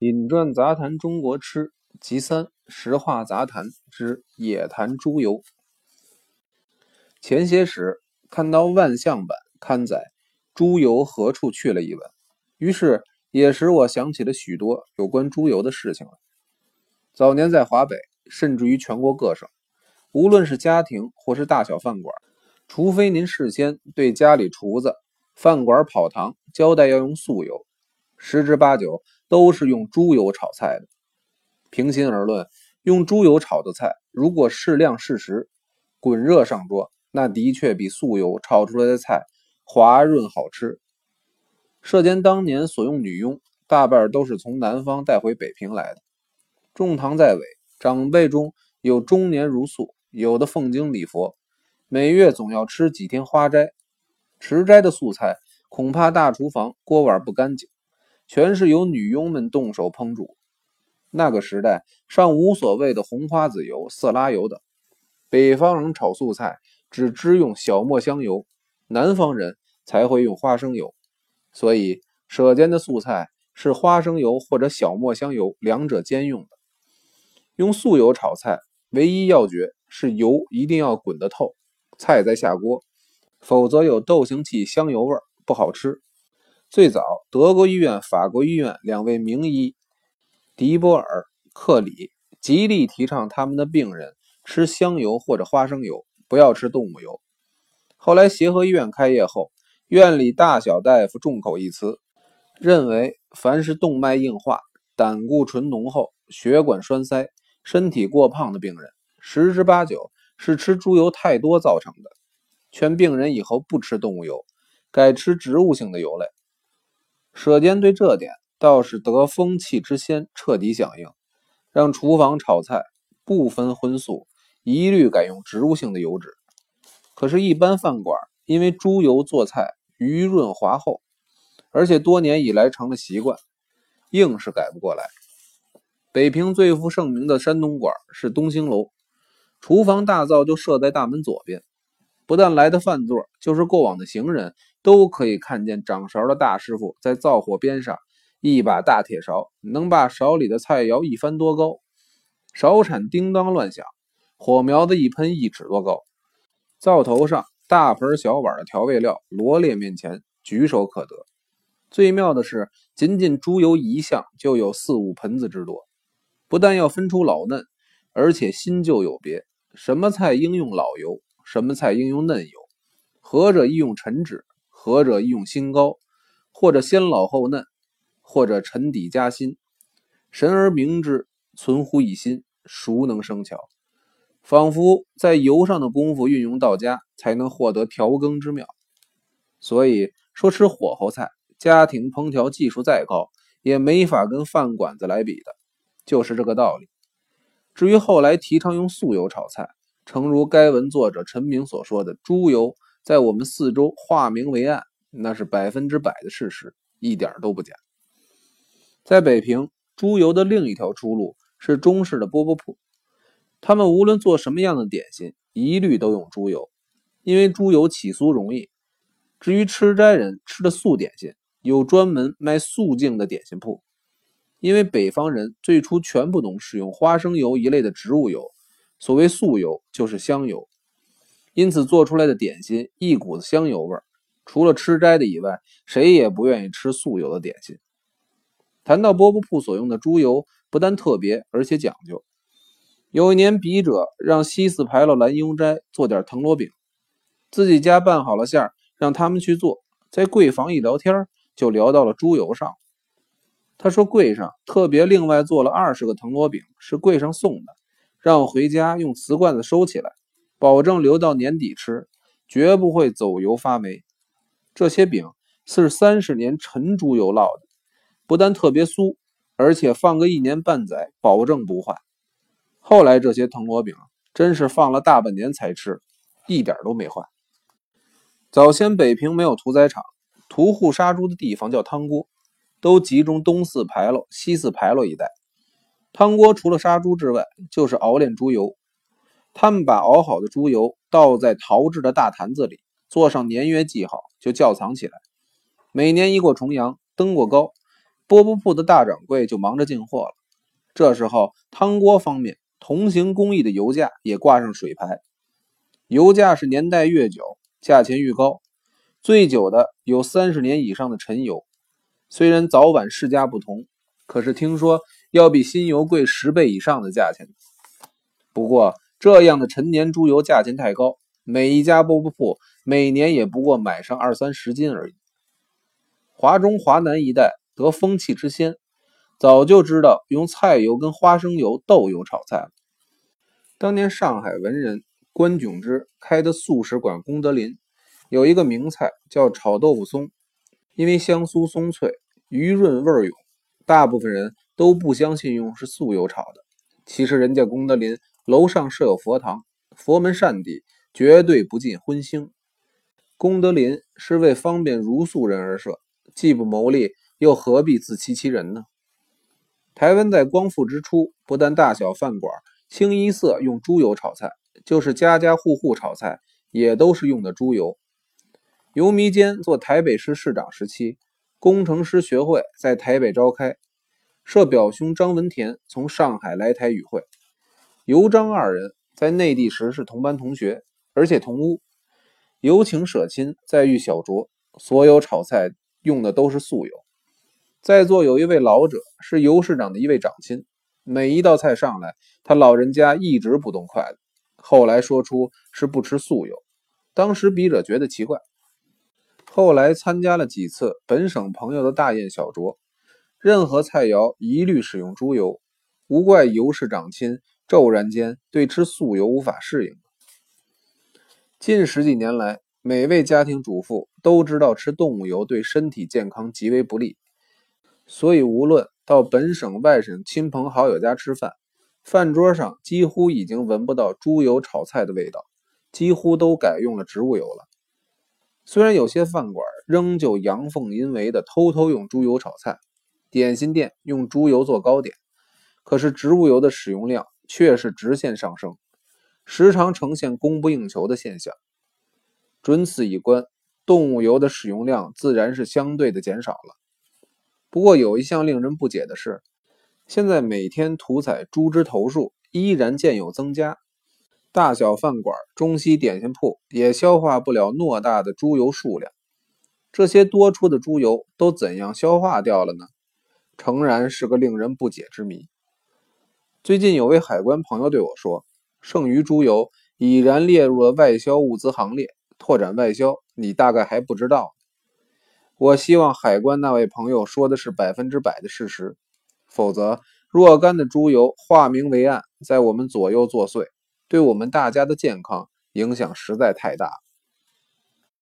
饮馔杂谈中国吃，集三实话杂谈之野谈猪油。前些时看到万象版刊载“猪油何处去了”一文，于是也使我想起了许多有关猪油的事情了。早年在华北，甚至于全国各省，无论是家庭或是大小饭馆，除非您事先对家里厨子、饭馆跑堂交代要用素油，十之八九。都是用猪油炒菜的。平心而论，用猪油炒的菜，如果适量适时，滚热上桌，那的确比素油炒出来的菜滑润好吃。社间当年所用女佣，大半都是从南方带回北平来的。重堂在尾，长辈中有中年如素，有的奉经礼佛，每月总要吃几天花斋。持斋的素菜，恐怕大厨房锅碗不干净。全是由女佣们动手烹煮。那个时代尚无所谓的红花籽油、色拉油等。北方人炒素菜只知用小磨香油，南方人才会用花生油。所以舍间的素菜是花生油或者小磨香油两者兼用的。用素油炒菜，唯一要诀是油一定要滚得透，菜再下锅，否则有豆腥气、香油味，不好吃。最早，德国医院、法国医院两位名医迪波尔、克里极力提倡他们的病人吃香油或者花生油，不要吃动物油。后来协和医院开业后，院里大小大夫众口一词，认为凡是动脉硬化、胆固醇浓厚、血管栓塞、身体过胖的病人，十之八九是吃猪油太多造成的，劝病人以后不吃动物油，改吃植物性的油类。舍监对这点倒是得风气之先，彻底响应，让厨房炒菜不分荤素，一律改用植物性的油脂。可是，一般饭馆因为猪油做菜余润滑厚，而且多年以来成了习惯，硬是改不过来。北平最负盛名的山东馆是东兴楼，厨房大灶就设在大门左边，不但来的饭座，就是过往的行人。都可以看见掌勺的大师傅在灶火边上，一把大铁勺能把勺里的菜肴一翻多高，勺铲叮当乱响，火苗子一喷一尺多高。灶头上大盆小碗的调味料罗列面前，举手可得。最妙的是，仅仅猪油一项就有四五盆子之多，不但要分出老嫩，而且新旧有别，什么菜应用老油，什么菜应用嫩油，何者宜用陈脂。何者用新高，或者先老后嫩，或者沉底加新，神而明之，存乎一心，孰能生巧？仿佛在油上的功夫运用到家，才能获得调羹之妙。所以说，吃火候菜，家庭烹调技术再高，也没法跟饭馆子来比的，就是这个道理。至于后来提倡用素油炒菜，诚如该文作者陈明所说的，猪油。在我们四周化名为案，那是百分之百的事实，一点都不假。在北平，猪油的另一条出路是中式的饽饽铺，他们无论做什么样的点心，一律都用猪油，因为猪油起酥容易。至于吃斋人吃的素点心，有专门卖素净的点心铺，因为北方人最初全不懂使用花生油一类的植物油，所谓素油就是香油。因此做出来的点心一股子香油味儿，除了吃斋的以外，谁也不愿意吃素油的点心。谈到饽饽铺所用的猪油，不但特别，而且讲究。有一年，笔者让西四牌楼蓝庸斋做点藤萝饼，自己家拌好了馅儿，让他们去做。在柜房一聊天，就聊到了猪油上。他说柜上特别另外做了二十个藤萝饼，是柜上送的，让我回家用瓷罐子收起来。保证留到年底吃，绝不会走油发霉。这些饼是三十年陈猪油烙的，不但特别酥，而且放个一年半载，保证不坏。后来这些藤萝饼真是放了大半年才吃，一点都没坏。早先北平没有屠宰场，屠户杀猪的地方叫汤锅，都集中东四牌楼、西四牌楼一带。汤锅除了杀猪之外，就是熬炼猪油。他们把熬好的猪油倒在陶制的大坛子里，做上年月记号，就窖藏起来。每年一过重阳，登过高，饽饽铺的大掌柜就忙着进货了。这时候，汤锅方面同行工艺的油价也挂上水牌。油价是年代越久，价钱愈高。最久的有三十年以上的陈油，虽然早晚市价不同，可是听说要比新油贵十倍以上的价钱。不过这样的陈年猪油价钱太高，每一家饽饽铺每年也不过买上二三十斤而已。华中、华南一带得风气之先，早就知道用菜油跟花生油、豆油炒菜了。当年上海文人关炯之开的素食馆功德林。有一个名菜叫炒豆腐松，因为香酥松脆、鱼润味涌，大部分人都不相信用是素油炒的。其实人家功德林楼上设有佛堂，佛门善地，绝对不进荤腥。功德林是为方便如素人而设，既不牟利，又何必自欺欺人呢？台湾在光复之初，不但大小饭馆清一色用猪油炒菜，就是家家户户炒菜也都是用的猪油。游弥坚做台北市市长时期，工程师学会在台北召开，设表兄张文田从上海来台与会。尤张二人在内地时是同班同学，而且同屋。游情舍亲，在遇小酌，所有炒菜用的都是素油。在座有一位老者，是尤市长的一位长亲，每一道菜上来，他老人家一直不动筷子。后来说出是不吃素油，当时笔者觉得奇怪。后来参加了几次本省朋友的大宴小酌，任何菜肴一律使用猪油，无怪尤氏长亲骤然间对吃素油无法适应。近十几年来，每位家庭主妇都知道吃动物油对身体健康极为不利，所以无论到本省外省亲朋好友家吃饭，饭桌上几乎已经闻不到猪油炒菜的味道，几乎都改用了植物油了。虽然有些饭馆仍旧阳奉阴违的偷偷用猪油炒菜，点心店用猪油做糕点，可是植物油的使用量却是直线上升，时常呈现供不应求的现象。准此一观，动物油的使用量自然是相对的减少了。不过有一项令人不解的是，现在每天屠宰猪只头数依然渐有增加。大小饭馆、中西点心铺也消化不了偌大的猪油数量，这些多出的猪油都怎样消化掉了呢？诚然是个令人不解之谜。最近有位海关朋友对我说，剩余猪油已然列入了外销物资行列，拓展外销，你大概还不知道。我希望海关那位朋友说的是百分之百的事实，否则若干的猪油化名为案，在我们左右作祟。对我们大家的健康影响实在太大。